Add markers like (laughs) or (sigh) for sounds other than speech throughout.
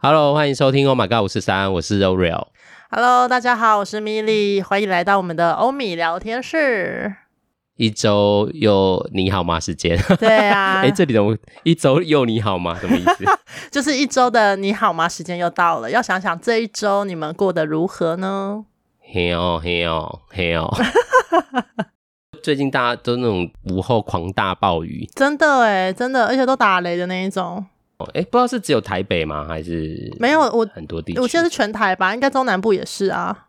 Hello，欢迎收听《Oh My God》五四三，我是 Oreo。Hello，大家好，我是 Milly，欢迎来到我们的欧米聊天室。一周又你好吗？时间？对啊，哎、欸，这里怎么一周又你好吗？什么意思？(laughs) 就是一周的你好吗？时间又到了，要想想这一周你们过得如何呢？嘿哦嘿哦嘿哦！(laughs) 最近大家都那种午后狂大暴雨，真的哎，真的，而且都打雷的那一种。哎，不知道是只有台北吗？还是没有？我很多地区，我现在是全台吧？应该中南部也是啊。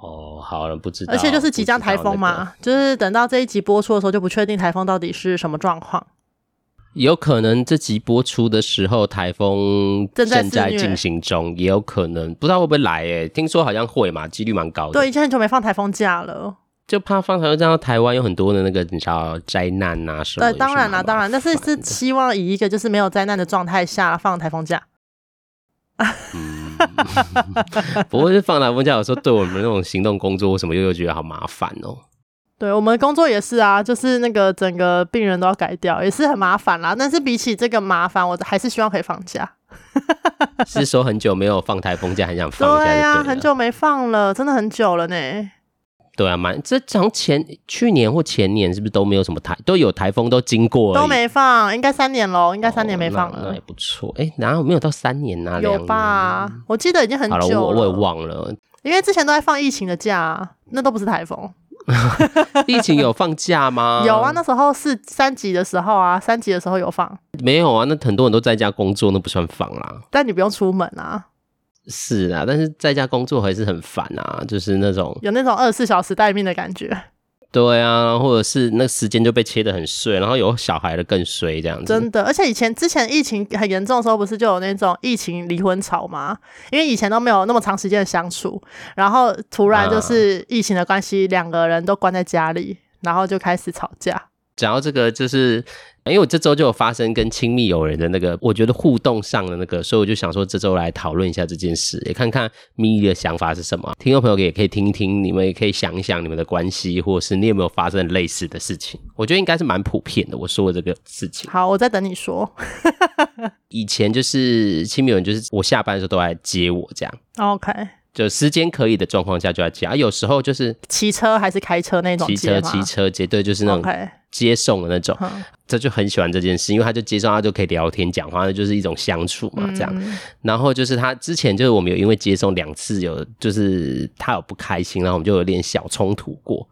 哦，好了，不知道。而且就是即将台风嘛，那个、就是等到这一集播出的时候，就不确定台风到底是什么状况。有可能这集播出的时候，台风正在进行中，也有可能不知道会不会来。哎，听说好像会嘛，几率蛮高的。对，已经很久没放台风假了。就怕放台风假，台湾有很多的那个你知道灾难啊什么？对，当然啦，当然，但是是希望以一个就是没有灾难的状态下放台风假。嗯，(laughs) 不过是放台风假，有时候对我们那种行动工作什么又又觉得好麻烦哦。对，我们工作也是啊，就是那个整个病人都要改掉，也是很麻烦啦。但是比起这个麻烦，我还是希望可以放假。(laughs) 是说很久没有放台风假，很想放假。对呀、啊，很久没放了，真的很久了呢。对啊，蛮这从前去年或前年是不是都没有什么台都有台风都经过，都没放，应该三年喽，应该三年没放了，哦、那也不错。哎，然后没有到三年啊？有吧？我记得已经很久了。了，我我也忘了，因为之前都在放疫情的假，那都不是台风。(laughs) 疫情有放假吗？(laughs) 有啊，那时候是三级的时候啊，三级的时候有放。没有啊，那很多人都在家工作，那不算放啦。但你不用出门啊。是啊，但是在家工作还是很烦啊，就是那种有那种二十四小时待命的感觉。对啊，或者是那时间就被切得很碎，然后有小孩的更衰这样子。真的，而且以前之前疫情很严重的时候，不是就有那种疫情离婚潮吗？因为以前都没有那么长时间的相处，然后突然就是疫情的关系，两、啊、个人都关在家里，然后就开始吵架。讲到这个，就是。因为我这周就有发生跟亲密友人的那个，我觉得互动上的那个，所以我就想说这周来讨论一下这件事，也看看咪的想法是什么。听众朋友也可以听一听，你们也可以想一想你们的关系，或者是你有没有发生类似的事情。我觉得应该是蛮普遍的。我说的这个事情，好，我在等你说。(laughs) 以前就是亲密友人，就是我下班的时候都来接我这样。OK。就时间可以的状况下就要接，啊，有时候就是骑车还是开车那种骑车骑车接，对，就是那种接送的那种.这就很喜欢这件事，因为他就接送，他就可以聊天讲话，那就是一种相处嘛，这样，嗯。然后就是他之前就是我们有因为接送两次有，就是他有不开心，然后我们就有点小冲突过。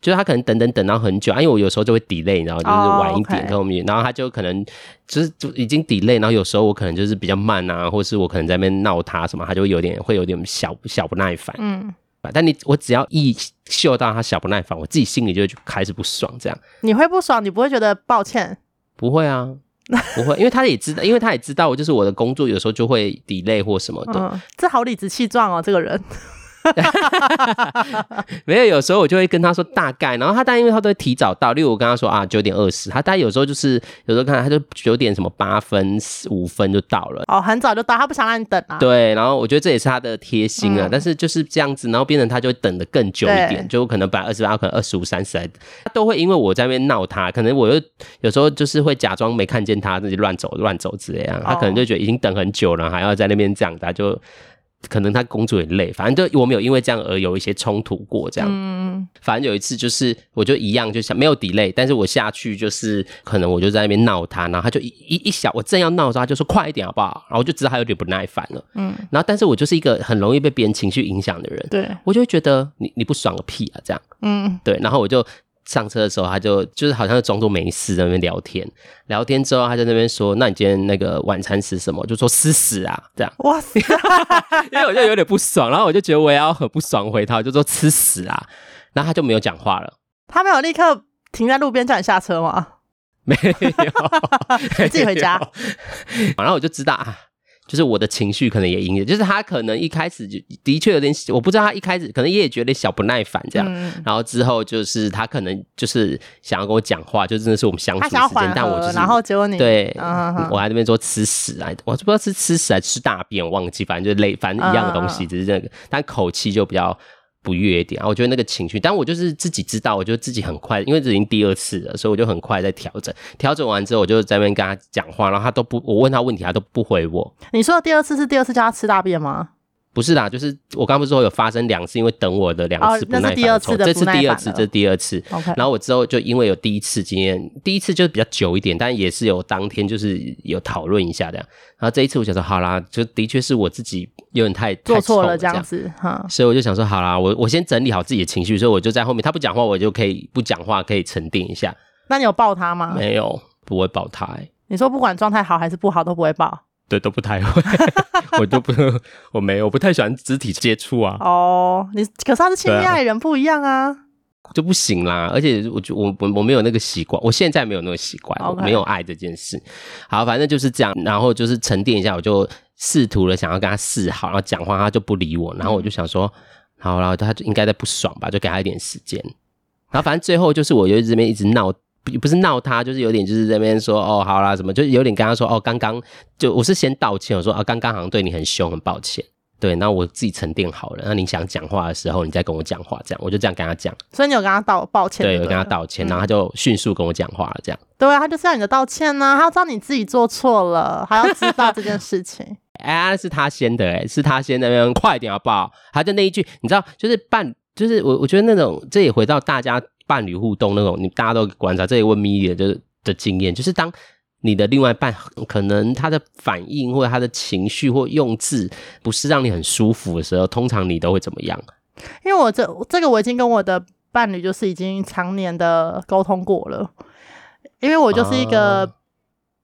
就是他可能等等等到很久，啊，因为我有时候就会 delay，然后就是晚一点跟我们，然后他就可能就是就已经 delay，然后有时候我可能就是比较慢啊，或是我可能在那边闹他什么，他就会有点会有点小小不耐烦。嗯，但你我只要一嗅到他小不耐烦，我自己心里就会开始不爽。这样你会不爽？你不会觉得抱歉？不会啊，不会，因为他也知道，因为他也知道，就是我的工作有时候就会 delay 或什么的。嗯，这好理直气壮哦，这个人。(laughs) 没有，有时候我就会跟他说大概，然后他大概因为他都会提早到，例如我跟他说啊九点二十，他大概有时候就是有时候看他就九点什么八分五分就到了，哦，很早就到，他不想让你等啊。对，然后我觉得这也是他的贴心啊、嗯，但是就是这样子，然后变成他就会等的更久一点，就可能本来二十八，可能二十五、三十来，他都会因为我在那边闹他，可能我又有时候就是会假装没看见他自己乱走乱走之类的，他可能就觉得已经等很久了，还要在那边这样，他就。可能他工作也累，反正就我们有因为这样而有一些冲突过，这样。嗯。反正有一次就是，我就一样，就想没有 delay，但是我下去就是，可能我就在那边闹他，然后他就一一一小，我正要闹的时候，他就说快一点好不好？然后我就知道他有点不耐烦了。嗯。然后，但是我就是一个很容易被别人情绪影响的人。对。我就会觉得你你不爽个屁啊，这样。嗯。对，然后我就。上车的时候，他就就是好像是装作没事在那边聊天，聊天之后，他在那边说：“那你今天那个晚餐吃什么？”就说吃屎啊，这样。哇塞！(laughs) 因为我就有点不爽，然后我就觉得我也要很不爽回他，我就说吃屎啊，然后他就没有讲话了。他没有立刻停在路边叫你下车吗？(laughs) 没有，(laughs) 自己回家。然后我就知道啊。就是我的情绪可能也影响，就是他可能一开始就的确有点，我不知道他一开始可能也觉得小不耐烦这样，嗯，然后之后就是他可能就是想要跟我讲话，就真的是我们相处时间，但我就是，然后结果你对，嗯、我还在那边说吃屎啊，我不知道是吃屎还是吃大便，忘记，反正就类，反正一样的东西，嗯，只是这个，但口气就比较。不悦一点啊。我觉得那个情绪，但我就是自己知道，我觉得自己很快，因为这已经第二次了，所以我就很快在调整。调整完之后，我就在那边跟他讲话，然后他都不，我问他问题，他都不回我。你说的第二次是第二次叫他吃大便吗？不是啦，就是我刚不是说有发生两次，因为等我的两次不耐烦，哦，这是第二次，第二次，这是第二次。然后我之后就因为有第一次经验，第一次就是比较久一点，但也是有当天就是有讨论一下这样。然后这一次我想说，好啦，就的确是我自己有点太做错了这样子，哈。所以我就想说，好啦，我我先整理好自己的情绪，所以我就在后面，他不讲话，我就可以不讲话，可以沉淀一下。那你有抱他吗？没有，不会抱他，欸。你说不管状态好还是不好都不会抱？对，都不太会，(laughs) 我都不，我没有，我不太喜欢肢体接触啊。哦，你可是他是亲密爱人不一样啊，就不行啦。而且我就我我我没有那个习惯，我现在没有那个习惯没有爱这件事。好，反正就是这样。然后就是沉淀一下，我就试图了想要跟他示好，然后讲话他就不理我。然后我就想说，好，然后他就应该在不爽吧，就给他一点时间。然后反正最后就是我就这边一直闹。不是闹他，就是有点就是这边说哦，好啦，什么，就是有点跟他说哦，刚刚就我是先道歉，我说啊，刚刚好像对你很凶，很抱歉。对，那我自己沉淀好了，那你想讲话的时候，你再跟我讲话，这样我就这样跟他讲。所以你有跟他道抱歉？对，有跟他道歉，然后他就迅速跟我讲话了，这样。对啊，他就是要你的道歉呢，他要知道你自己做错了，还要知道这件事情。(laughs) 哎、啊，是他先的、欸，哎，是他先的，那边快点好不好？他就那一句，你知道，就是办，就是我我觉得那种，这也回到大家。伴侣互动那种，你大家都观察，这也问米的的的经验，就是当你的另外一半可能他的反应或者他的情绪或用字不是让你很舒服的时候，通常你都会怎么样？因为我这这个我已经跟我的伴侣就是已经常年的沟通过了，因为我就是一个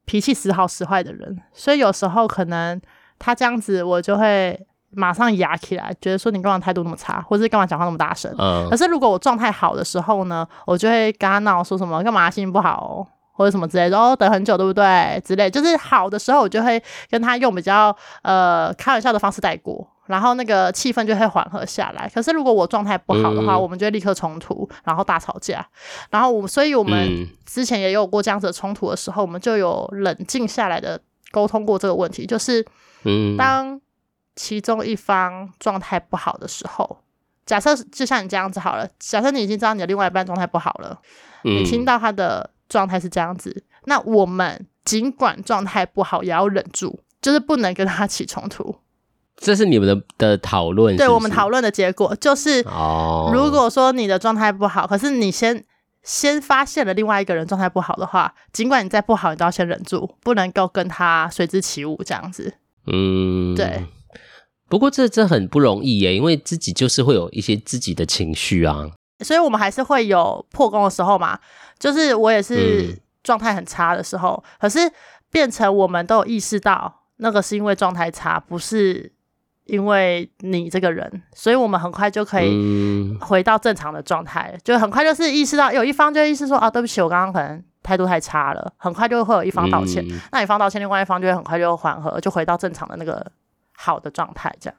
脾气时好时坏的人，所以有时候可能他这样子，我就会。马上哑起来，觉得说你干嘛态度那么差，或者干嘛讲话那么大声。嗯。可是如果我状态好的时候呢，我就会跟他闹，说什么干嘛心情不好，哦，或者什么之类的，哦，等很久对不对？之类，就是好的时候，我就会跟他用比较呃开玩笑的方式带过，然后那个气氛就会缓和下来。可是如果我状态不好的话，嗯、我们就会立刻冲突，然后大吵架。然后我，所以我们之前也有过这样子的冲突的时候，我们就有冷静下来的沟通过这个问题，就是嗯，当。其中一方状态不好的时候，假设就像你这样子好了，假设你已经知道你的另外一半状态不好了，嗯，你听到他的状态是这样子，那我们尽管状态不好，也要忍住，就是不能跟他起冲突。这是你们的的讨论？对，我们讨论的结果就是，哦，如果说你的状态不好，可是你先先发现了另外一个人状态不好的话，尽管你再不好，你都要先忍住，不能够跟他随之起舞这样子。嗯，对。不过这这很不容易耶，因为自己就是会有一些自己的情绪啊，所以我们还是会有破功的时候嘛。就是我也是状态很差的时候，嗯、可是变成我们都有意识到那个是因为状态差，不是因为你这个人，所以我们很快就可以回到正常的状态，嗯、就很快就是意识到有一方就意识说啊，对不起，我刚刚可能态度太差了，很快就会有一方道歉，嗯、那一方道歉，另外一方就会很快就缓和，就回到正常的那个。好的状态，这样。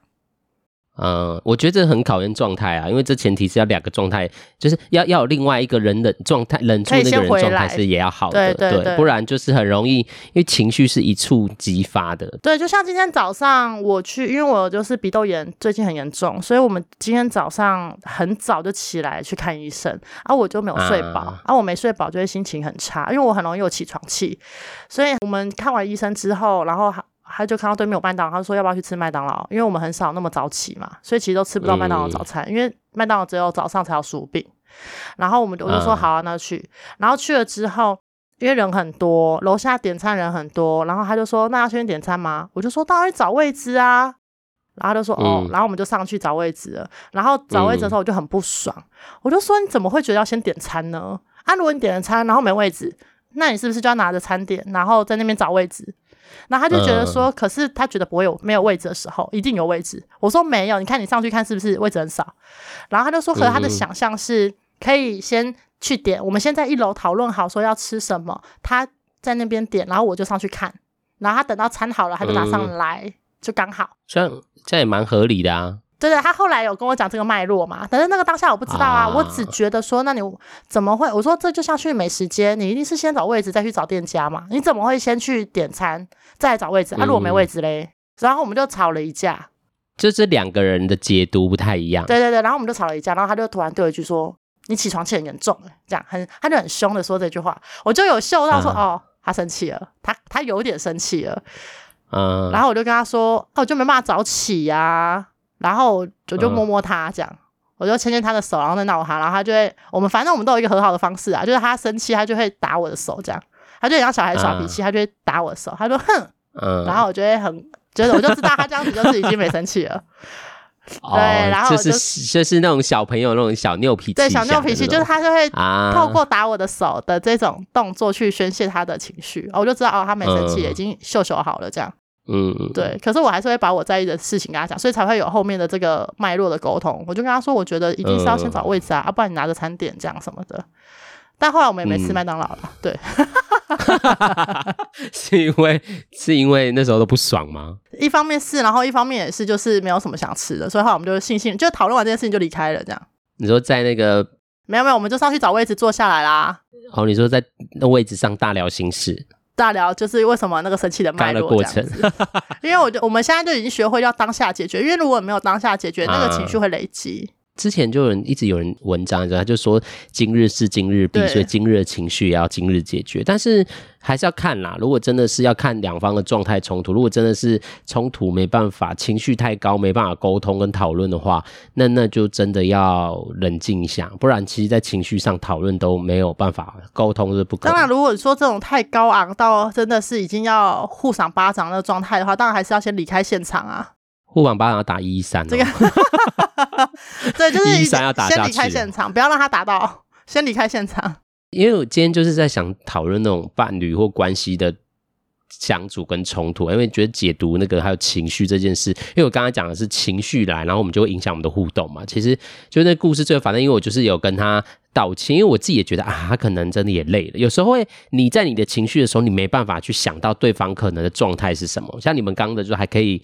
嗯，我觉得这很考验状态啊，因为这前提是要两个状态，就是要要有另外一个人的状态，冷处那个人状态是也要好的，对，对，对，不然就是很容易，因为情绪是一触即发的。对，就像今天早上我去，因为我就是鼻窦炎最近很严重，所以我们今天早上很早就起来去看医生，啊，我就没有睡饱，啊，啊，我没睡饱就会心情很差，因为我很容易有起床气，所以我们看完医生之后，然后。他就看到对面有麦当劳，他说要不要去吃麦当劳？因为我们很少那么早起嘛，所以其实都吃不到麦当劳早餐，嗯、因为麦当劳只有早上才有薯饼。然后我们我就说好啊，那去。然后去了之后，因为人很多，楼下点餐人很多，然后他就说那要先点餐吗？我就说当然找位置啊。然后他就说哦，嗯、然后我们就上去找位置了。然后找位置的时候我就很不爽，嗯、我就说你怎么会觉得要先点餐呢？啊，如果你点了餐然后没位置，那你是不是就要拿着餐点，然后在那边找位置？然后他就觉得说，嗯、可是他觉得不会有没有位置的时候，一定有位置。我说没有，你看你上去看是不是位置很少？然后他就说，可是他的想象是可以先去点，嗯、我们先在一楼讨论好说要吃什么，他在那边点，然后我就上去看，然后他等到餐好了，他就拿上来，嗯、就刚好。这样这样也蛮合理的啊。对对，他后来有跟我讲这个脉络嘛，但是那个当下我不知道啊，啊我只觉得说，那你怎么会？我说这就像去美食街，你一定是先找位置再去找店家嘛，你怎么会先去点餐再来找位置？啊，如果没位置嘞，嗯、然后我们就吵了一架。就这两个人的解读不太一样。对对对，然后我们就吵了一架，然后他就突然对我一句说：“你起床气很严重。”这样很，他就很凶的说这句话，我就有嗅到说、啊、哦，他生气了，他他有点生气了。嗯，然后我就跟他说：“哦，我就没办法早起呀、啊。”然后我就摸摸他，这样、嗯、我就牵牵他的手，然后再闹他，然后他就会，我们反正我们都有一个和好的方式啊，就是他生气，他就会打我的手，这样，他就像小孩耍脾气，嗯、他就会打我的手，他说哼，嗯，然后我就会很。觉得我就知道他这样子就是已经没生气了，(laughs) 对，然后就是就是那种小朋友那种小拗脾气，对，小拗脾气就是他就会透过打我的手的这种动作去宣泄他的情绪，我就知道哦，他没生气，已经秀秀好了这样，嗯，对。可是我还是会把我在意的事情跟他讲，所以才会有后面的这个脉络的沟通。我就跟他说，我觉得一定是要先找位置啊，要不然你拿着餐点这样什么的。但后来我们也没吃麦当劳了，对。(laughs) 是因为是因为那时候都不爽吗？一方面是，然后一方面也是，就是没有什么想吃的，所以后来我们就悻悻就讨论完这件事情就离开了。这样，你说在那个没有没有，我们就上去找位置坐下来啦。哦，你说在那位置上大聊心事，大聊就是为什么那个生气的脉络这样子。(laughs) 因为我就我们现在就已经学会要当下解决，因为如果没有当下解决，那个情绪会累积。之前就有人一直有人文章，他就说今日事今日毕，所以今日的情绪也要今日解决。但是还是要看啦，如果真的是要看两方的状态冲突，如果真的是冲突没办法，情绪太高没办法沟通跟讨论的话，那那就真的要冷静一下，不然其实在情绪上讨论都没有办法沟通是不可能。当然，如果说这种太高昂到真的是已经要互赏巴掌的状态的话，当然还是要先离开现场啊。互赏巴掌要打一一三，哦，这个。(laughs) 对，就是先离开现场，不要让他打到，先离开现场。因为我今天就是在想讨论那种伴侣或关系的相处跟冲突，因为觉得解读那个还有情绪这件事，因为我刚才讲的是情绪来，然后我们就会影响我们的互动嘛。其实就那故事最后，反正因为我就是有跟他道歉，因为我自己也觉得啊，他可能真的也累了。有时候会你在你的情绪的时候，你没办法去想到对方可能的状态是什么。像你们刚刚的就还可以。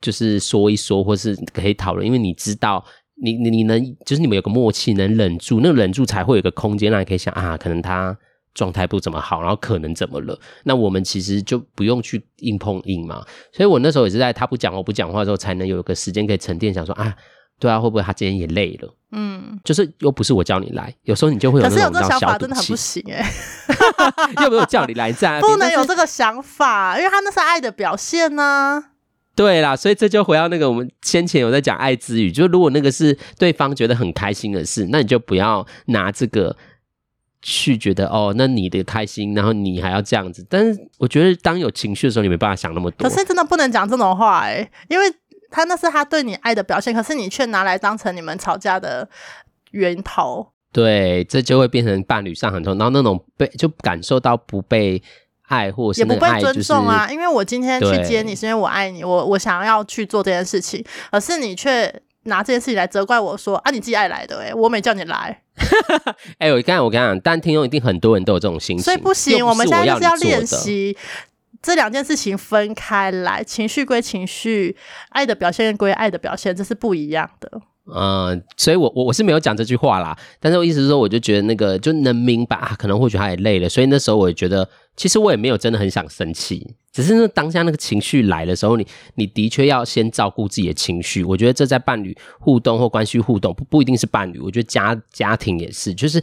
就是说一说，或是可以讨论，因为你知道，你你你能，就是你们有个默契，能忍住，那个忍住才会有个空间让你可以想啊，可能他状态不怎么好，然后可能怎么了？那我们其实就不用去硬碰硬嘛。所以我那时候也是在他不讲我不讲话的时候，才能有个时间可以沉淀，想说啊，对啊，会不会他今天也累了？嗯，就是又不是我叫你来，有时候你就会有那种小想法，真的很不行哎、欸，(laughs) 又没有叫你来在，不能有这个想法，因为他那是爱的表现呢、啊。对啦，所以这就回到那个我们先前有在讲爱之语，就如果那个是对方觉得很开心的事，那你就不要拿这个去觉得哦，那你的开心，然后你还要这样子。但是我觉得当有情绪的时候，你没办法想那么多。可是真的不能讲这种话哎，因为他那是他对你爱的表现，可是你却拿来当成你们吵架的源头。对，这就会变成伴侣上很痛，然后那种被就感受到不被。爱或是爱、就是、也不被尊重啊，因为我今天去接你是因为我爱你，我我想要去做这件事情，而是你却拿这件事情来责怪我说啊，你自己爱来的、欸，诶我没叫你来。(laughs) 哎、欸，我刚才我跟你讲，但听众一定很多人都有这种心情，所以不行，我，我们现在就是要练习这两件事情分开来，情绪归情绪，爱的表现归爱的表现，这是不一样的。嗯，所以我我我是没有讲这句话啦，但是我意思是说，我就觉得那个就能明白，可能或许他也累了，所以那时候我也觉得，其实我也没有真的很想生气，只是那当下那个情绪来的时候，你你的确要先照顾自己的情绪。我觉得这在伴侣互动或关系互动不不一定是伴侣，我觉得家家庭也是，就是。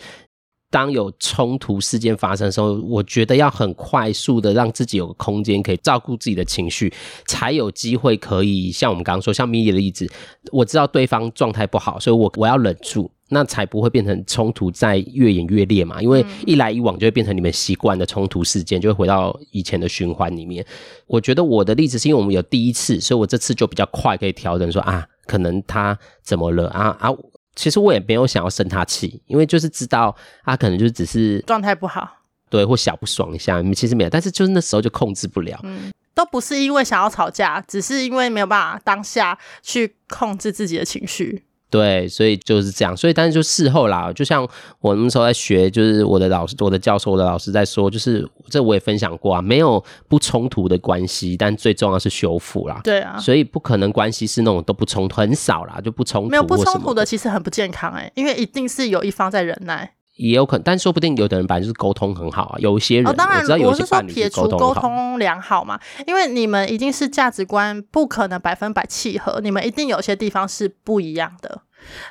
当有冲突事件发生的时候，我觉得要很快速的让自己有个空间，可以照顾自己的情绪，才有机会可以像我们刚刚说，像米莉的例子，我知道对方状态不好，所以我我要忍住，那才不会变成冲突在越演越烈嘛。因为一来一往就会变成你们习惯的冲突事件，就会回到以前的循环里面。我觉得我的例子是因为我们有第一次，所以我这次就比较快可以调整说啊，可能他怎么了啊啊。其实我也没有想要生他气，因为就是知道他可能就只是状态不好，对，或小不爽一下，其实没有，但是就是那时候就控制不了，嗯，都不是因为想要吵架，只是因为没有办法当下去控制自己的情绪。对，所以就是这样。所以，但是就事后啦，就像我那时候在学，就是我的老师、我的教授、我的老师在说，就是这我也分享过啊，没有不冲突的关系，但最重要是修复啦。对啊，所以不可能关系是那种都不冲突，很少啦，就不冲突。没有不冲突的，其实很不健康哎、欸，因为一定是有一方在忍耐。也有可能，但说不定有的人本来就是沟通很好啊。有一些人，哦、当然我知道有些伴侣撇除沟通良好嘛，因为你们一定是价值观不可能百分百契合，你们一定有些地方是不一样的。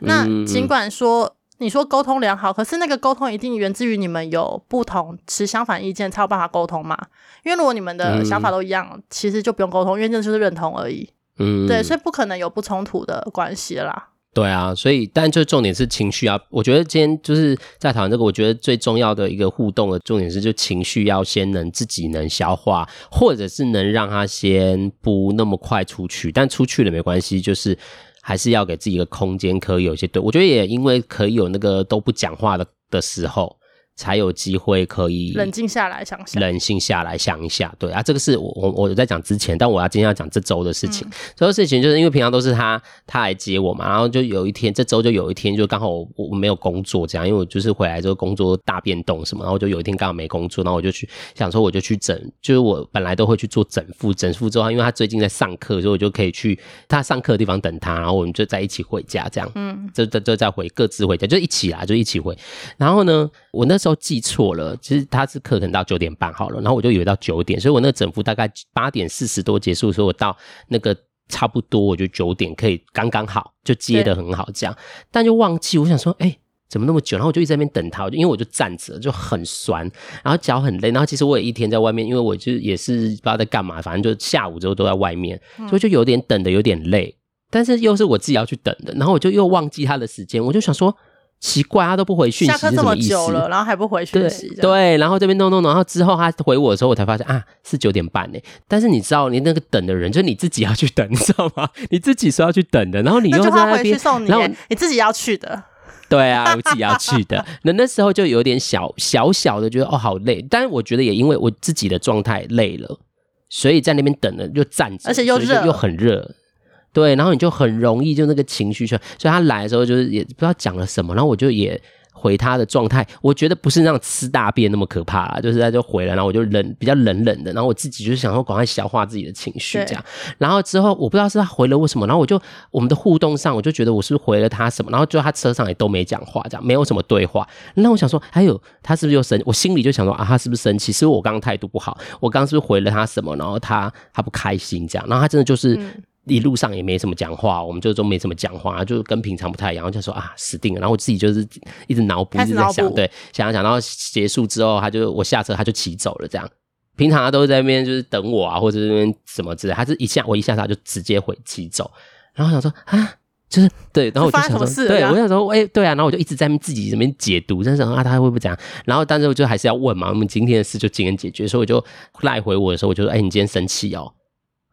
那尽管说、嗯、你说沟通良好，可是那个沟通一定源自于你们有不同持相反意见才有办法沟通嘛。因为如果你们的想法都一样，嗯、其实就不用沟通，因为这就是认同而已。嗯，对，所以不可能有不冲突的关系啦。对啊，所以但就重点是情绪啊。我觉得今天就是在讨论这个，我觉得最重要的一个互动的重点是，就情绪要先能自己能消化，或者是能让他先不那么快出去。但出去了没关系，就是还是要给自己一个空间，可以有些对。我觉得也因为可以有那个都不讲话的的时候。才有机会可以冷静下来想想，冷静下来想一下，对。啊，这个是我我我在讲之前，但我要今天要讲这周的事情。这、嗯、个事情就是因为平常都是他他来接我嘛，然后就有一天这周就有一天就刚好我我没有工作这样，因为我就是回来之后工作大变动什么，然后就有一天刚好没工作，然后我就去想说我就去整，就是我本来都会去做整复，整复之后，因为他最近在上课，所以我就可以去他上课的地方等他，然后我们就在一起回家这样，嗯，就就就再回各自回家，就一起啦，就一起回。然后呢，我那时候记错了。其实他是课可能到九点半好了，然后我就以为到九点，所以我那个整幅大概八点四十多结束，所以我到那个差不多，我就九点可以刚刚好就接得很好这样，但就忘记我想说，哎、欸，怎么那么久？然后我就一直在那边等他，因为我就站着就很酸，然后脚很累，然后其实我也一天在外面，因为我就也是不知道在干嘛，反正就下午之后都在外面，所以就有点等的有点累，但是又是我自己要去等的，然后我就又忘记他的时间，我就想说。奇怪，他都不回讯息，下课这么久了，然后还不回讯息。对，对，然后这边弄弄，然后之后他回我的时候，我才发现啊，是九点半呢。但是你知道，你那个等的人，就是你自己要去等，你知道吗？(laughs) 你自己说要去等的，然后你又在那边，然后你自己要去的。对啊，我自己要去的。(laughs) 那那时候就有点小小小的觉得哦，好累。但是我觉得也因为我自己的状态累了，所以在那边等了就站着，而且又热，又很热。对，然后你就很容易就那个情绪出来，所以他来的时候就是也不知道讲了什么，然后我就也回他的状态，我觉得不是那种吃大便那么可怕啦，就是他就回了，然后我就冷比较冷冷的，然后我自己就是想说赶快消化自己的情绪这样，然后之后我不知道是他回了为什么，然后我就我们的互动上我就觉得我是不是回了他什么，然后就他车上也都没讲话，这样没有什么对话，那我想说还有他是不是又生，我心里就想说啊他是不是生气？是不是我刚刚态度不好，我刚刚是不是回了他什么，然后他他不开心这样，然后他真的就是。嗯一路上也没什么讲话，我们就都没什么讲话，就跟平常不太一样。然后就说啊，死定了。然后我自己就是一直脑补，一直在想，对，想想想。然后结束之后，他就我下车，他就骑走了。这样，平常他都在那边就是等我啊，或者是那边什么之类。他是一下我一下他就直接回骑走。然后我想说啊，就是对，然后我就想说，对，我想说，哎、欸，对啊。然后我就一直在自己这边解读，在想啊，他会不会这样？然后但是我就还是要问嘛，我们今天的事就今天解决。所以我就赖回我的时候，我就说，哎、欸，你今天生气哦？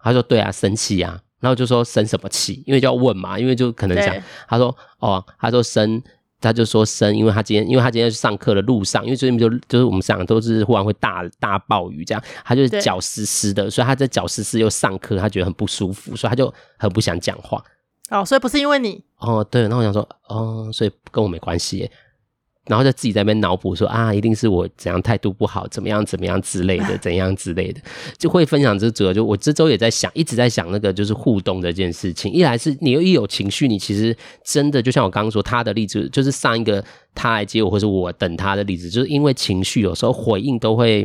他说，对啊，生气啊。然后就说生什么气？因为就要问嘛，因为就可能讲，他说哦，他说生，他就说生，因为他今天，因为他今天去上课的路上，因为最近就就是我们上都是忽然会大大暴雨这样，他就是脚湿湿的，所以他在脚湿湿又上课，他觉得很不舒服，所以他就很不想讲话。哦，所以不是因为你哦，对，然后我想说哦，所以跟我没关系耶。然后就自己在那边脑补说啊，一定是我怎样态度不好，怎么样怎么样之类的，(laughs) 怎样之类的，就会分享这主要就我这周也在想，一直在想那个就是互动这件事情。一来是你又一有情绪，你其实真的就像我刚刚说他的例子，就是上一个他来接我，或是我等他的例子，就是因为情绪有时候回应都会，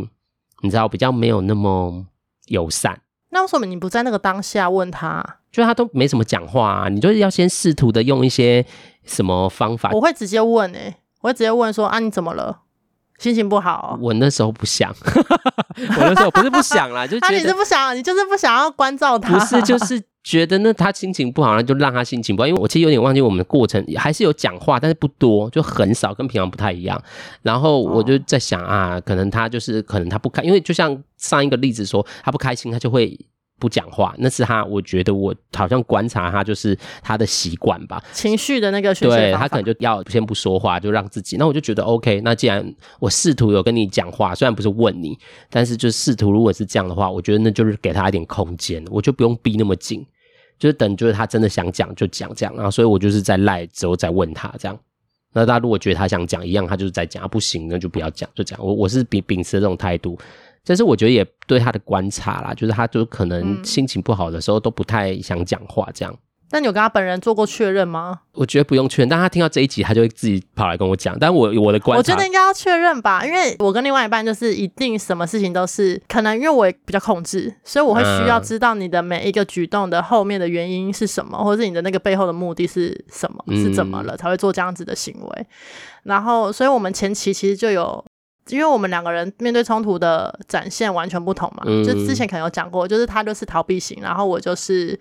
你知道比较没有那么友善。那为什么你不在那个当下问他？就他都没什么讲话啊，你就是要先试图的用一些什么方法？我会直接问诶、欸我会直接问说啊，你怎么了？心情不好哦？我那时候不想，(laughs) 我那时候不是不想啦，就觉得、啊、你是不想，你就是不想要关照他，不是就是觉得那他心情不好，那就让他心情不好。因为我其实有点忘记我们的过程，还是有讲话，但是不多，就很少，跟平常不太一样。然后我就在想啊，可能他就是可能他不开，因为就像上一个例子说，他不开心，他就会。不讲话，那是他。我觉得我好像观察他，就是他的习惯吧，情绪的那个。对，他可能就要先不说话，就让自己。那我就觉得 OK。那既然我试图有跟你讲话，虽然不是问你，但是就试图，如果是这样的话，我觉得那就是给他一点空间，我就不用逼那么紧，就是等，就是他真的想讲就讲这样。然后，所以我就是在赖之后再问他这样。那他如果觉得他想讲一样，他就是在讲，不行那就不要讲，就这样。我我是秉秉持这种态度。但是我觉得也对他的观察啦，就是他就可能心情不好的时候都不太想讲话这样。但你有跟他本人做过确认吗？我觉得不用确认，但他听到这一集，他就会自己跑来跟我讲。但我我的观察，我觉得应该要确认吧，因为我跟另外一半就是一定什么事情都是可能，因为我也比较控制，所以我会需要知道你的每一个举动的后面的原因是什么，或者是你的那个背后的目的是什么，是怎么了才会做这样子的行为。然后，所以我们前期其实就有。因为我们两个人面对冲突的展现完全不同嘛，嗯、就之前可能有讲过，就是他就是逃避型，然后我就是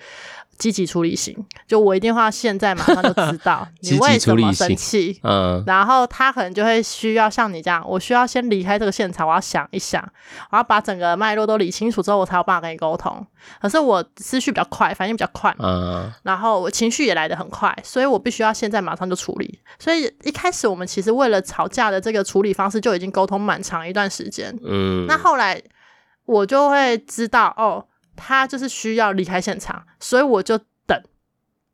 积极处理型，就我一定会要现在马上就知道 (laughs) 你为什么生气，嗯，然后他可能就会需要像你这样，我需要先离开这个现场，我要想一想，我要把整个脉络都理清楚之后，我才有办法跟你沟通。可是我思绪比较快，反应比较快，嗯，然后我情绪也来得很快，所以我必须要现在马上就处理。所以一开始我们其实为了吵架的这个处理方式就已经沟通蛮长一段时间，嗯，那后来我就会知道哦。他就是需要离开现场，所以我就等，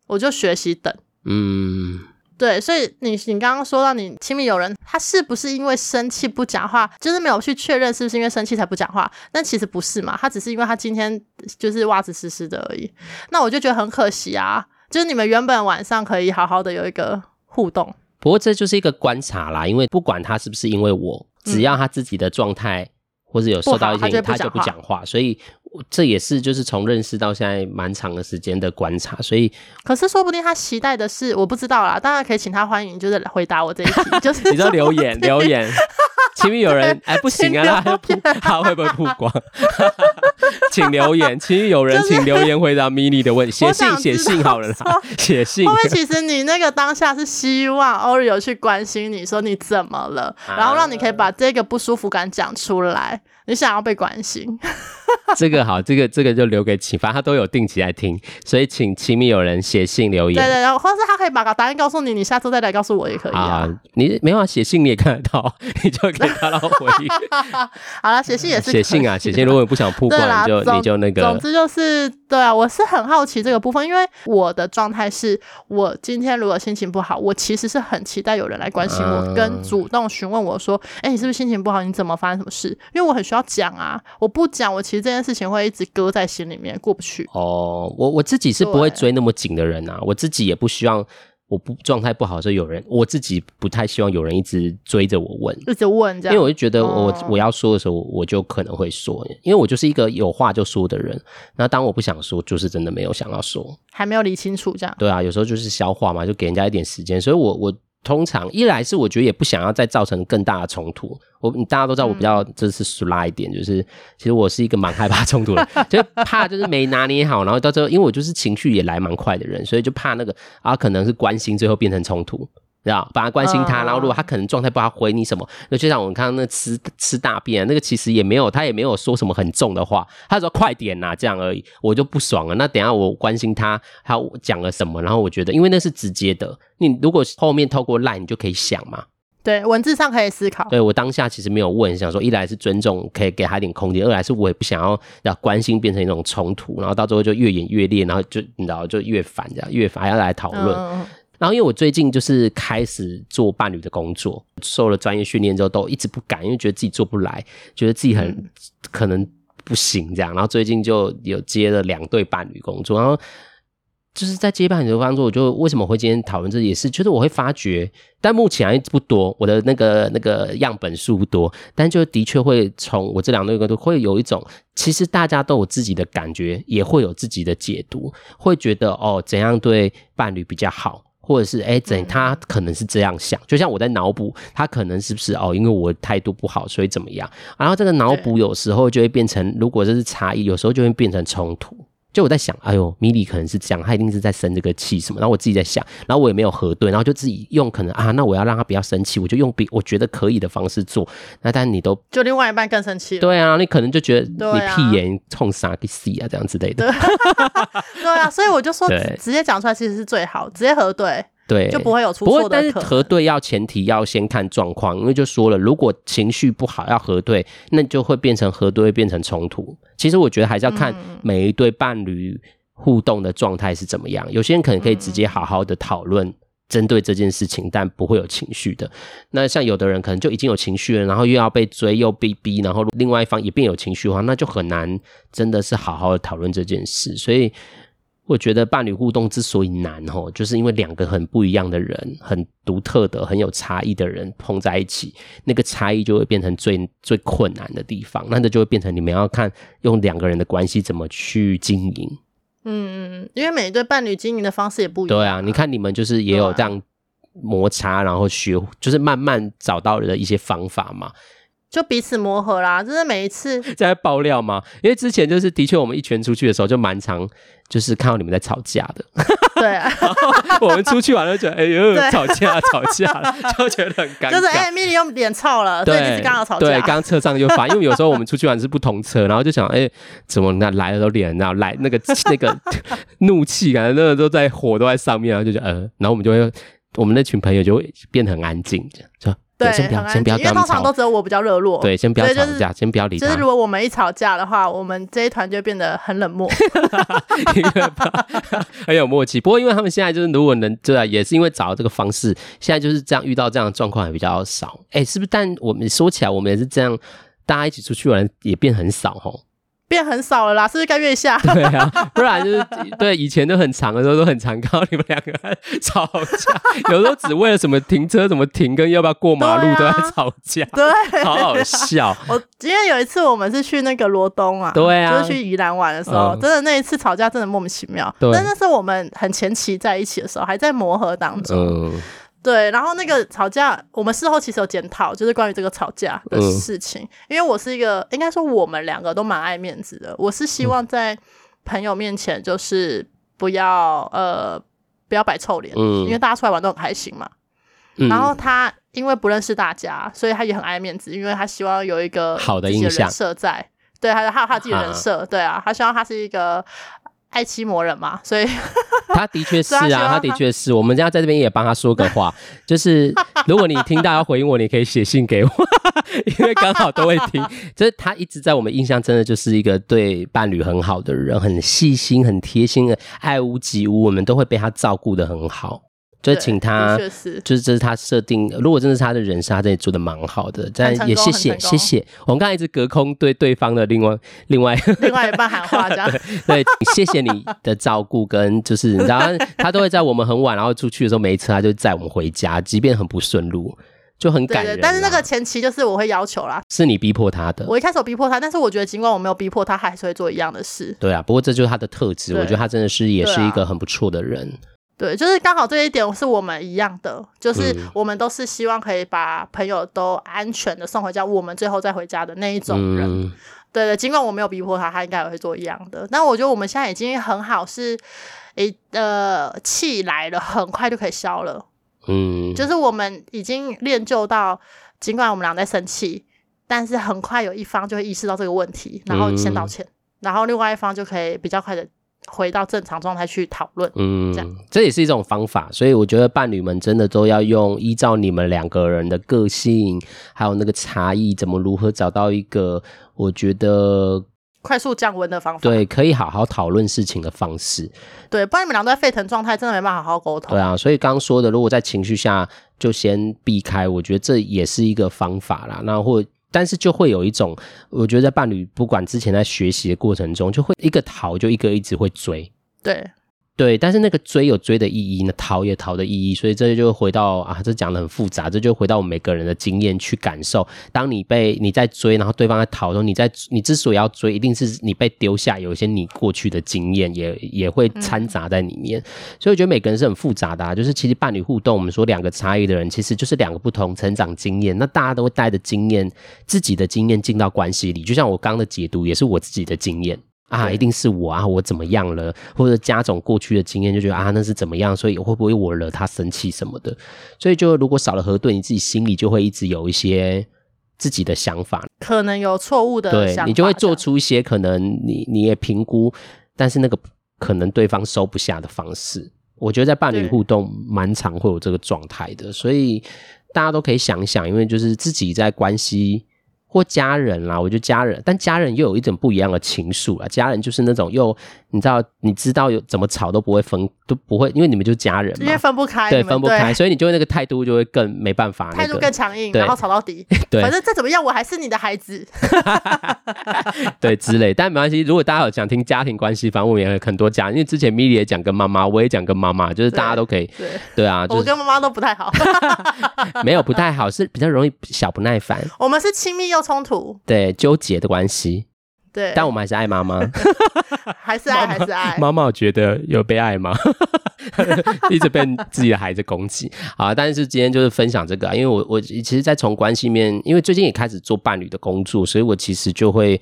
我就学习等。嗯，对，所以你你刚刚说到你亲密友人，他是不是因为生气不讲话，就是没有去确认是不是因为生气才不讲话？但其实不是嘛，他只是因为他今天就是袜子湿湿的而已。那我就觉得很可惜啊，就是你们原本晚上可以好好的有一个互动。不过这就是一个观察啦，因为不管他是不是因为我，只要他自己的状态或者有受到一些，他就不讲话，所以。这也是就是从认识到现在蛮长的时间的观察，所以可是说不定他期待的是我不知道啦，当然可以请他欢迎，就是回答我这一题，(laughs) 就是你知道留言留言，前面有人哎不行啊，他他会不会曝光？(laughs) 请留言，亲密友人请留言回答 mini 的问题，写信写信好了啦，写信。因为其实你那个当下是希望 Oreo 去关心你说你怎么了，然后让你可以把这个不舒服感讲出来，你想要被关心。(laughs) 这个好，这个这个就留给请，反正他都有定期来听，所以请亲密友人写信留言。对对对，或是他可以把个答案告诉你，你下次再来告诉我也可以啊。啊你没有写信你也看得到，(laughs) 你就可以看到回应。(laughs) 好了，写信也是写信啊，写信。如果你不想曝光，你就你就那个。总之就是，对啊，我是很好奇这个部分，因为我的状态是，我今天如果心情不好，我其实是很期待有人来关心我，嗯、跟主动询问我说，哎，你是不是心情不好？你怎么发生什么事？因为我很需要讲啊，我不讲，我其实这件事情会一直搁在心里面过不去。哦，我我自己是不会追那么紧的人啊，我自己也不希望我不状态不好的时候有人，我自己不太希望有人一直追着我问，一直问这样，因为我就觉得我、哦、我要说的时候，我就可能会说，因为我就是一个有话就说的人。那当我不想说，就是真的没有想要说，还没有理清楚这样。对啊，有时候就是消化嘛，就给人家一点时间。所以我我。通常一来是我觉得也不想要再造成更大的冲突，我大家都知道我比较这次俗拉一点，嗯、就是其实我是一个蛮害怕冲突的，(laughs) 就怕就是没拿捏好，然后到最后因为我就是情绪也来蛮快的人，所以就怕那个啊可能是关心最后变成冲突。知道，反而关心他，然后如果他可能状态不好，回你什么，那就像我们刚刚那吃吃大便，那个其实也没有，他也没有说什么很重的话，他说快点呐、啊，这样而已，我就不爽了。那等下我关心他，他讲了什么，然后我觉得，因为那是直接的，你如果后面透过 LINE，你就可以想嘛，对，文字上可以思考。对，我当下其实没有问，想说一来是尊重，可以给他一点空间；二来是我也不想要要关心变成一种冲突，然后到最后就越演越烈，然后就你知道就越烦，这样越烦还要来讨论。嗯然后，因为我最近就是开始做伴侣的工作，受了专业训练之后，都一直不敢，因为觉得自己做不来，觉得自己很可能不行这样。然后最近就有接了两对伴侣工作，然后就是在接伴侣的工作，我就为什么会今天讨论这也是，就是我会发觉，但目前还不多，我的那个那个样本数不多，但就的确会从我这两对工作会有一种，其实大家都有自己的感觉，也会有自己的解读，会觉得哦，怎样对伴侣比较好。或者是哎，怎他可能是这样想，就像我在脑补，他可能是不是哦，因为我态度不好，所以怎么样？然后这个脑补有时候就会变成，如果这是差异，有时候就会变成冲突。就我在想，哎呦，Milly 可能是这样，他一定是在生这个气什么。然后我自己在想，然后我也没有核对，然后就自己用可能啊，那我要让他不要生气，我就用比我觉得可以的方式做。那但你都就另外一半更生气。对啊，你可能就觉得你屁眼冲啥给洗啊，这样之类的。对 (laughs) 啊，所以我就说，直接讲出来其实是最好，直接核对。对，就不会有出错的。不过，但是核对要前提要先看状况，因为就说了，如果情绪不好要核对，那就会变成核对会变成冲突。其实我觉得还是要看每一对伴侣互动的状态是怎么样。有些人可能可以直接好好的讨论针对这件事情，但不会有情绪的。那像有的人可能就已经有情绪了，然后又要被追又被逼，然后另外一方也变有情绪的话，那就很难真的是好好的讨论这件事。所以。我觉得伴侣互动之所以难吼，就是因为两个很不一样的人，很独特的、很有差异的人碰在一起，那个差异就会变成最最困难的地方。那这就会变成你们要看用两个人的关系怎么去经营。嗯嗯，因为每一对伴侣经营的方式也不一样。对啊，你看你们就是也有这样摩擦，然后学，就是慢慢找到了一些方法嘛。就彼此磨合啦，就是每一次 (laughs) 在爆料嘛？因为之前就是的确，我们一群出去的时候就蛮常，就是看到你们在吵架的。对，然 (laughs) 后我们出去玩就觉得，哎呦，(laughs) 吵架吵架了，就觉得很尴尬。就是哎，米莉用脸臭了，对，就是刚好吵架。对，刚车上就发，因为有时候我们出去玩是不同车，然后就想，哎，怎么那来了都脸，然后来那个那个怒气感觉那个都在火都在上面，然后就觉得，呃，然后我们就会，我们那群朋友就会变得很安静，这样。对，先不要，先不要，因为通常都只有我比较热络。对，先不要吵架，先不要理他。就是如果我们一吵架的话，我们这一团就会变得很冷漠，(laughs) 很有默契。不过，因为他们现在就是如果能对啊，也是因为找到这个方式，现在就是这样遇到这样的状况也比较少。哎，是不是？但我们说起来，我们也是这样，大家一起出去玩也变很少吼。变很少了啦，是不是该月下？(laughs) 对啊，不然就是对以前都很长的时候都很常看到你们两个人吵架，有时候只为了什么停车怎么停，跟要不要过马路都在吵架，(laughs) 对，好好笑。(laughs) 我今天有一次我们是去那个罗东啊，对啊，就是去宜兰玩的时候，嗯、真的那一次吵架真的莫名其妙。对，但那是我们很前期在一起的时候，还在磨合当中。嗯对，然后那个吵架，我们事后其实有检讨，就是关于这个吵架的事情。嗯、因为我是一个，应该说我们两个都蛮爱面子的。我是希望在朋友面前，就是不要、嗯、呃不要摆臭脸，嗯、因为大家出来玩都很开心嘛。嗯、然后他因为不认识大家，所以他也很爱面子，因为他希望有一个好的印象在。对，还有还有他自己的人设，啊对啊，他希望他是一个。爱妻魔人嘛，所以 (laughs) 他的确是啊，他的确是。我们家在这边也帮他说个话，(laughs) 就是如果你听到要回应我，你可以写信给我，(laughs) 因为刚好都会听。就是他一直在我们印象，真的就是一个对伴侣很好的人，很细心、很贴心的，爱屋及乌，我们都会被他照顾的很好。就请他，就是这是他设定。如果真的是他的人生，他真的做的蛮好的。但也谢谢谢谢。我们刚才一直隔空对对方的另外另外另外一半喊话，这样 (laughs) 对，对，谢谢你的照顾跟就是，然后他都会在我们很晚然后出去的时候没车，他就载我们回家，即便很不顺路，就很感人。但是那个前期就是我会要求啦，是你逼迫他的。我一开始有逼迫他，但是我觉得尽管我没有逼迫他，他还是会做一样的事。对啊，不过这就是他的特质，我觉得他真的是也是一个很不错的人。对，就是刚好这一点是我们一样的，就是我们都是希望可以把朋友都安全的送回家，我们最后再回家的那一种人。嗯、对对，尽管我没有逼迫他，他应该也会做一样的。但我觉得我们现在已经很好，是诶呃气来了，很快就可以消了。嗯，就是我们已经练就到，尽管我们俩在生气，但是很快有一方就会意识到这个问题，然后先道歉，嗯、然后另外一方就可以比较快的。回到正常状态去讨论，嗯，这样这也是一种方法，所以我觉得伴侣们真的都要用依照你们两个人的个性，还有那个差异，怎么如何找到一个我觉得快速降温的方法，对，可以好好讨论事情的方式，对，不然你们俩都在沸腾状态，真的没办法好好沟通。对啊，所以刚刚说的，如果在情绪下就先避开，我觉得这也是一个方法啦。那或但是就会有一种，我觉得在伴侣不管之前在学习的过程中，就会一个逃就一个一直会追，对。对，但是那个追有追的意义，那逃也逃的意义，所以这就回到啊，这讲的很复杂，这就回到我们每个人的经验去感受。当你被你在追，然后对方在逃的时候，你在你之所以要追，一定是你被丢下，有一些你过去的经验也也会掺杂在里面。嗯、所以我觉得每个人是很复杂的啊，就是其实伴侣互动，我们说两个差异的人，其实就是两个不同成长经验。那大家都会带着经验，自己的经验进到关系里，就像我刚刚的解读，也是我自己的经验。啊，一定是我啊！我怎么样了？或者加总过去的经验，就觉得啊，那是怎么样？所以会不会我惹他生气什么的？所以就如果少了核对，你自己心里就会一直有一些自己的想法，可能有错误的想法，对，你就会做出一些可能你你也评估，但是那个可能对方收不下的方式。我觉得在伴侣互动蛮常会有这个状态的，所以大家都可以想想，因为就是自己在关系。或家人啦，我觉得家人，但家人又有一种不一样的情愫啊。家人就是那种又你知道，你知道有怎么吵都不会分，都不会，因为你们就是家人嘛，因为分不开，对，分不开，所以你就会那个态度就会更没办法，态度更强硬，然后吵到底。对，反正再怎么样，我还是你的孩子。(laughs) 对，之类，但没关系。如果大家有想听家庭关系，反正我们也有很多家，因为之前米莉也讲跟妈妈，我也讲跟妈妈，就是大家都可以。对，对啊，我跟妈妈都不太好。(laughs) 没有不太好，是比较容易小不耐烦。我们是亲密又冲突，对，纠结的关系。对，但我们还是爱妈妈，(laughs) 还是爱，还是爱。妈妈，我觉得有被爱吗？(laughs) 一直被自己的孩子攻击啊！但是今天就是分享这个，因为我我其实，在从关系面，因为最近也开始做伴侣的工作，所以我其实就会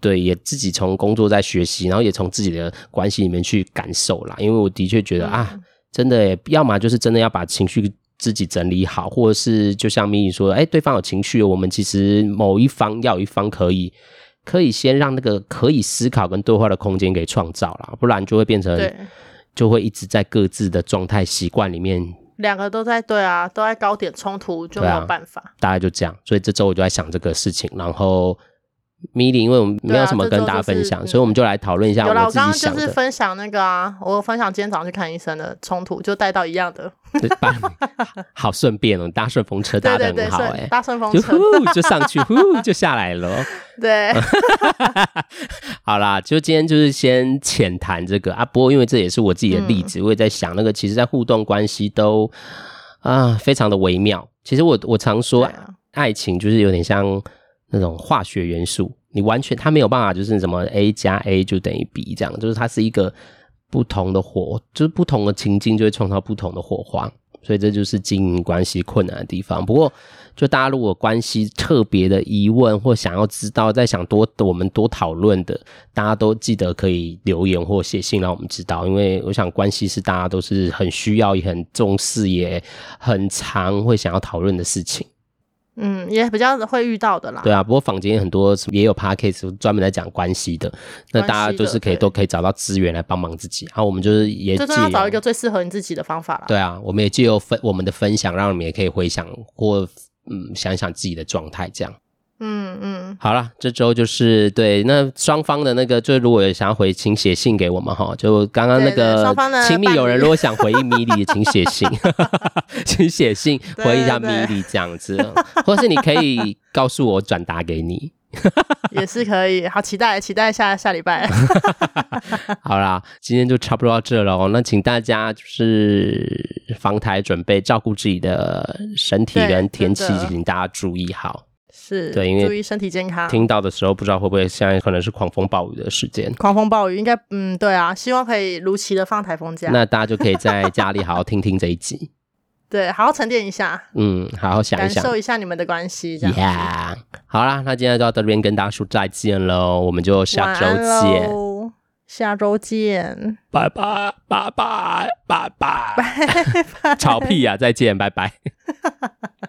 对也自己从工作在学习，然后也从自己的关系里面去感受啦。因为我的确觉得、嗯、啊，真的，要么就是真的要把情绪自己整理好，或者是就像咪咪说，哎，对方有情绪，我们其实某一方要有一方可以。可以先让那个可以思考跟对话的空间给创造了，不然就会变成，就会一直在各自的状态习惯里面，两个都在对啊，都在高点冲突，就没有办法。啊、大概就这样，所以这周我就在想这个事情，然后。米莉，因为我们没有什么跟大家分享，啊就是、所以我们就来讨论一下我。有了，我刚刚就是分享那个啊，我分享今天早上去看医生的冲突，就带到一样的。(laughs) (laughs) 好顺便哦，搭顺风车搭的很好哎、欸，搭顺风车就，就上去，(laughs) 呼就下来了。对，好啦，就今天就是先浅谈这个啊。不过因为这也是我自己的例子，嗯、我也在想那个，其实，在互动关系都啊非常的微妙。其实我我常说，爱情就是有点像。那种化学元素，你完全它没有办法，就是什么 A 加 A 就等于 B 这样，就是它是一个不同的火，就是不同的情境就会创造不同的火花，所以这就是经营关系困难的地方。不过，就大家如果关系特别的疑问或想要知道，再想多我们多讨论的，大家都记得可以留言或写信让我们知道，因为我想关系是大家都是很需要也很重视也很常会想要讨论的事情。嗯，也比较会遇到的啦。对啊，不过坊间很多也有 podcast 专门来讲关系的，那大家就是可以都可以找到资源来帮忙自己。然后我们就是也就是要找一个最适合你自己的方法啦。对啊，我们也借由分我们的分享，让你们也可以回想或嗯想想自己的状态这样。嗯嗯，好了，这周就是对那双方的那个，就如果有想要回，请写信给我们哈。就刚刚那个亲密友人，如果想回应米莉，请写信，(laughs) 请写信回应一下米莉这样子，或是你可以告诉我转达给你，(laughs) 也是可以。好，期待期待下下礼拜。(laughs) 好啦，今天就差不多到这了。那请大家就是防台准备，照顾自己的身体跟天气，请大家注意好。是对，因为注意身体健康。听到的时候，不知道会不会现在可能是狂风暴雨的时间。狂风暴雨应该，嗯，对啊，希望可以如期的放台风假。那大家就可以在家里好好听听这一集，(laughs) 对，好好沉淀一下，嗯，好好想一想，感受一下你们的关系。这样，yeah. 好啦，那今天就到这边跟大家说再见喽，我们就下周见，下周见，拜拜拜拜 (laughs) 拜拜，吵屁呀，再见，拜拜。(laughs)